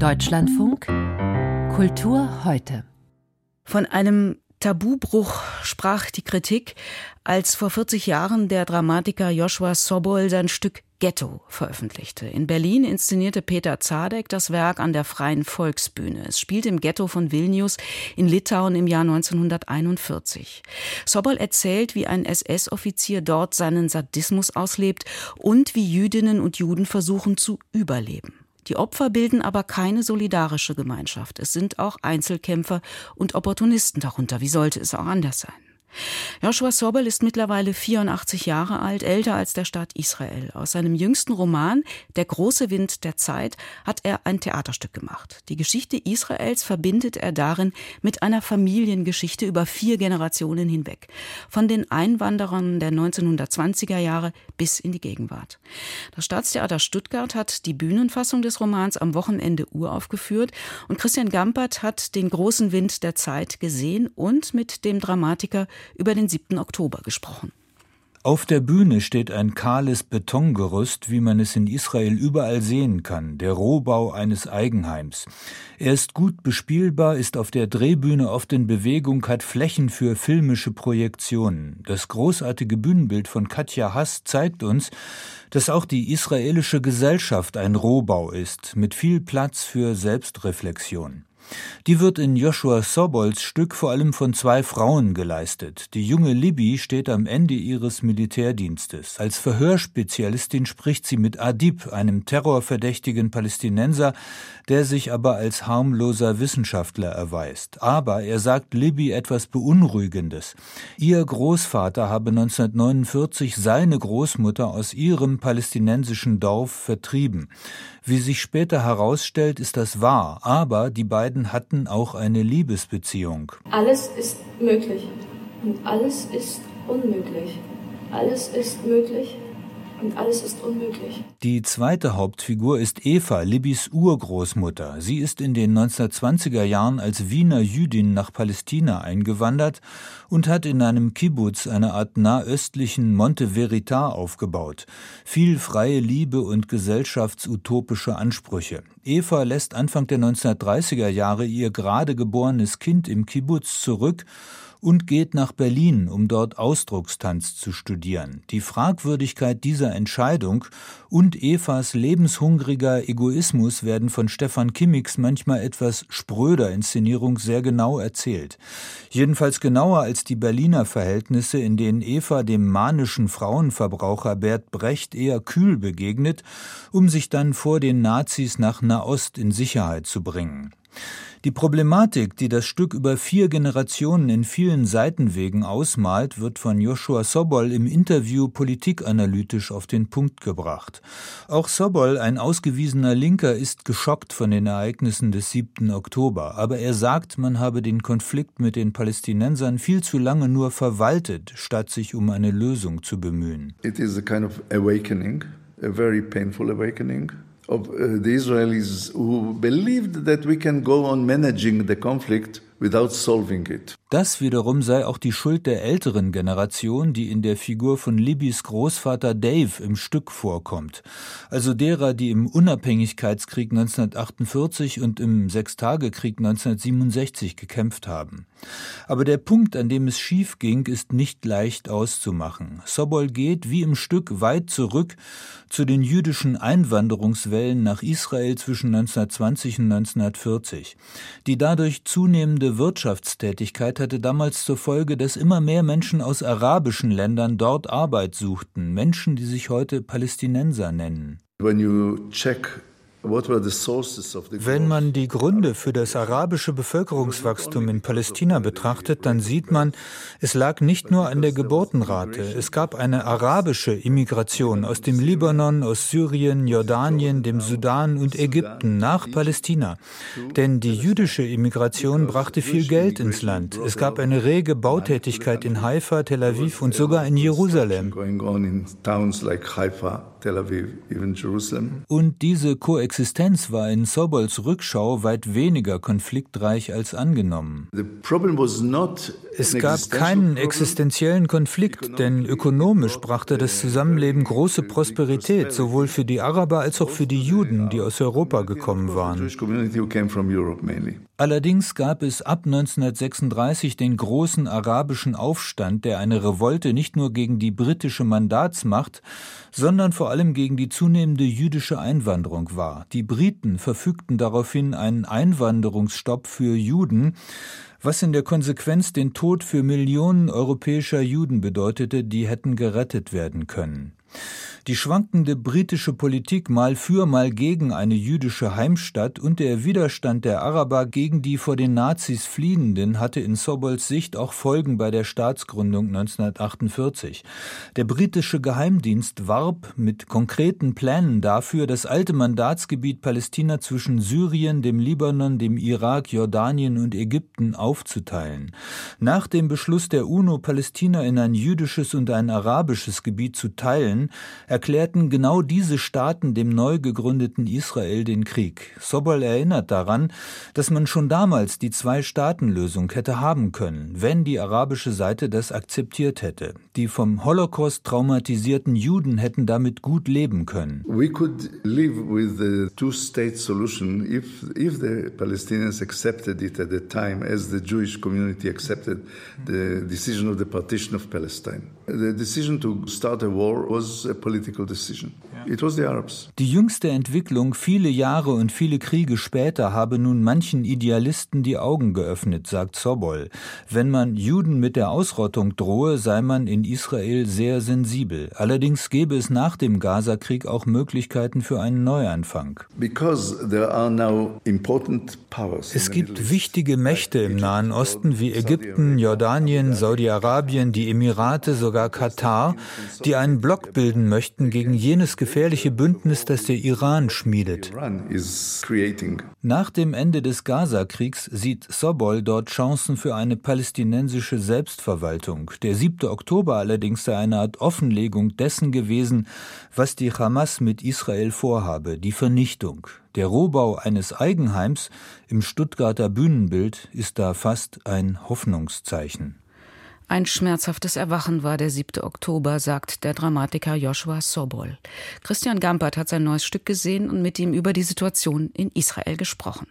Deutschlandfunk Kultur heute. Von einem Tabubruch sprach die Kritik, als vor 40 Jahren der Dramatiker Joshua Sobol sein Stück Ghetto veröffentlichte. In Berlin inszenierte Peter Zadek das Werk an der Freien Volksbühne. Es spielt im Ghetto von Vilnius in Litauen im Jahr 1941. Sobol erzählt, wie ein SS-Offizier dort seinen Sadismus auslebt und wie Jüdinnen und Juden versuchen zu überleben. Die Opfer bilden aber keine solidarische Gemeinschaft. Es sind auch Einzelkämpfer und Opportunisten darunter. Wie sollte es auch anders sein? Joshua Sobel ist mittlerweile 84 Jahre alt, älter als der Staat Israel. Aus seinem jüngsten Roman Der große Wind der Zeit hat er ein Theaterstück gemacht. Die Geschichte Israels verbindet er darin mit einer Familiengeschichte über vier Generationen hinweg. Von den Einwanderern der 1920er Jahre bis in die Gegenwart. Das Staatstheater Stuttgart hat die Bühnenfassung des Romans am Wochenende uraufgeführt und Christian Gampert hat den großen Wind der Zeit gesehen und mit dem Dramatiker über den 7. Oktober gesprochen. Auf der Bühne steht ein kahles Betongerüst, wie man es in Israel überall sehen kann, der Rohbau eines Eigenheims. Er ist gut bespielbar, ist auf der Drehbühne oft in Bewegung, hat Flächen für filmische Projektionen. Das großartige Bühnenbild von Katja Hass zeigt uns, dass auch die israelische Gesellschaft ein Rohbau ist, mit viel Platz für Selbstreflexion. Die wird in Joshua Sobols Stück vor allem von zwei Frauen geleistet. Die junge Libby steht am Ende ihres Militärdienstes. Als Verhörspezialistin spricht sie mit Adib, einem terrorverdächtigen Palästinenser, der sich aber als harmloser Wissenschaftler erweist. Aber er sagt Libby etwas Beunruhigendes. Ihr Großvater habe 1949 seine Großmutter aus ihrem palästinensischen Dorf vertrieben. Wie sich später herausstellt, ist das wahr, aber die beiden hatten auch eine Liebesbeziehung. Alles ist möglich und alles ist unmöglich. Alles ist möglich und alles ist unmöglich. Die zweite Hauptfigur ist Eva, Libbys Urgroßmutter. Sie ist in den 1920er Jahren als Wiener Jüdin nach Palästina eingewandert und hat in einem Kibbutz eine Art nahöstlichen Monte Veritas aufgebaut. Viel freie Liebe und gesellschaftsutopische Ansprüche. Eva lässt Anfang der 1930er Jahre ihr gerade geborenes Kind im Kibbutz zurück und geht nach Berlin, um dort Ausdruckstanz zu studieren. Die Fragwürdigkeit dieser Entscheidung und Evas lebenshungriger Egoismus werden von Stefan Kimmicks manchmal etwas spröder Inszenierung sehr genau erzählt. Jedenfalls genauer als die Berliner Verhältnisse, in denen Eva dem manischen Frauenverbraucher Bert Brecht eher kühl begegnet, um sich dann vor den Nazis nach Nahost in Sicherheit zu bringen. Die Problematik, die das Stück über vier Generationen in vielen Seitenwegen ausmalt, wird von Joshua Sobol im Interview politikanalytisch auf den Punkt gebracht. Auch Sobol, ein ausgewiesener Linker, ist geschockt von den Ereignissen des 7. Oktober, aber er sagt, man habe den Konflikt mit den Palästinensern viel zu lange nur verwaltet, statt sich um eine Lösung zu bemühen. It is a kind of awakening, a very painful awakening of uh, the Israelis who believed that we can go on managing the conflict without solving it. Das wiederum sei auch die Schuld der älteren Generation, die in der Figur von Libbys Großvater Dave im Stück vorkommt, also derer, die im Unabhängigkeitskrieg 1948 und im Sechstagekrieg 1967 gekämpft haben. Aber der Punkt, an dem es schief ging, ist nicht leicht auszumachen. Sobol geht wie im Stück weit zurück zu den jüdischen Einwanderungswellen nach Israel zwischen 1920 und 1940. Die dadurch zunehmende Wirtschaftstätigkeit hatte damals zur Folge, dass immer mehr Menschen aus arabischen Ländern dort Arbeit suchten, Menschen, die sich heute Palästinenser nennen. When you check wenn man die Gründe für das arabische Bevölkerungswachstum in Palästina betrachtet, dann sieht man, es lag nicht nur an der Geburtenrate. Es gab eine arabische Immigration aus dem Libanon, aus Syrien, Jordanien, dem Sudan und Ägypten nach Palästina. Denn die jüdische Immigration brachte viel Geld ins Land. Es gab eine rege Bautätigkeit in Haifa, Tel Aviv und sogar in Jerusalem. Tel Aviv, even Jerusalem. Und diese Koexistenz war in Sobols Rückschau weit weniger konfliktreich als angenommen. Es gab keinen existenziellen Konflikt, denn ökonomisch brachte das Zusammenleben große Prosperität, sowohl für die Araber als auch für die Juden, die aus Europa gekommen waren. Allerdings gab es ab 1936 den großen arabischen Aufstand, der eine Revolte nicht nur gegen die britische Mandatsmacht, sondern vor allem gegen die zunehmende jüdische Einwanderung war. Die Briten verfügten daraufhin einen Einwanderungsstopp für Juden, was in der Konsequenz den Tod für Millionen europäischer Juden bedeutete, die hätten gerettet werden können. Die schwankende britische Politik mal für, mal gegen eine jüdische Heimstatt und der Widerstand der Araber gegen die vor den Nazis Fliehenden hatte in Sobols Sicht auch Folgen bei der Staatsgründung 1948. Der britische Geheimdienst warb mit konkreten Plänen dafür, das alte Mandatsgebiet Palästina zwischen Syrien, dem Libanon, dem Irak, Jordanien und Ägypten aufzuteilen. Nach dem Beschluss der UNO, Palästina in ein jüdisches und ein arabisches Gebiet zu teilen, erklärten genau diese Staaten dem neu gegründeten Israel den Krieg. Sobol erinnert daran, dass man schon damals die Zwei-Staaten-Lösung hätte haben können, wenn die arabische Seite das akzeptiert hätte. Die vom Holocaust traumatisierten Juden hätten damit gut leben können. We could live with the two-state solution if, if the Palestinians accepted it at the time as the Jewish community accepted the decision of the partition of Palestine. The decision to start a war was a political die jüngste Entwicklung, viele Jahre und viele Kriege später, habe nun manchen Idealisten die Augen geöffnet, sagt Sobol. Wenn man Juden mit der Ausrottung drohe, sei man in Israel sehr sensibel. Allerdings gäbe es nach dem Gazakrieg auch Möglichkeiten für einen Neuanfang. Es gibt wichtige Mächte im Nahen Osten wie Ägypten, Jordanien, Saudi-Arabien, die Emirate, sogar Katar, die einen Block bilden möchten, möchten gegen jenes gefährliche Bündnis, das der Iran schmiedet. Nach dem Ende des Gaza-Kriegs sieht Sobol dort Chancen für eine palästinensische Selbstverwaltung. Der 7. Oktober allerdings sei eine Art Offenlegung dessen gewesen, was die Hamas mit Israel vorhabe, die Vernichtung. Der Rohbau eines Eigenheims im Stuttgarter Bühnenbild ist da fast ein Hoffnungszeichen. Ein schmerzhaftes Erwachen war der 7. Oktober, sagt der Dramatiker Joshua Sobol. Christian Gampert hat sein neues Stück gesehen und mit ihm über die Situation in Israel gesprochen.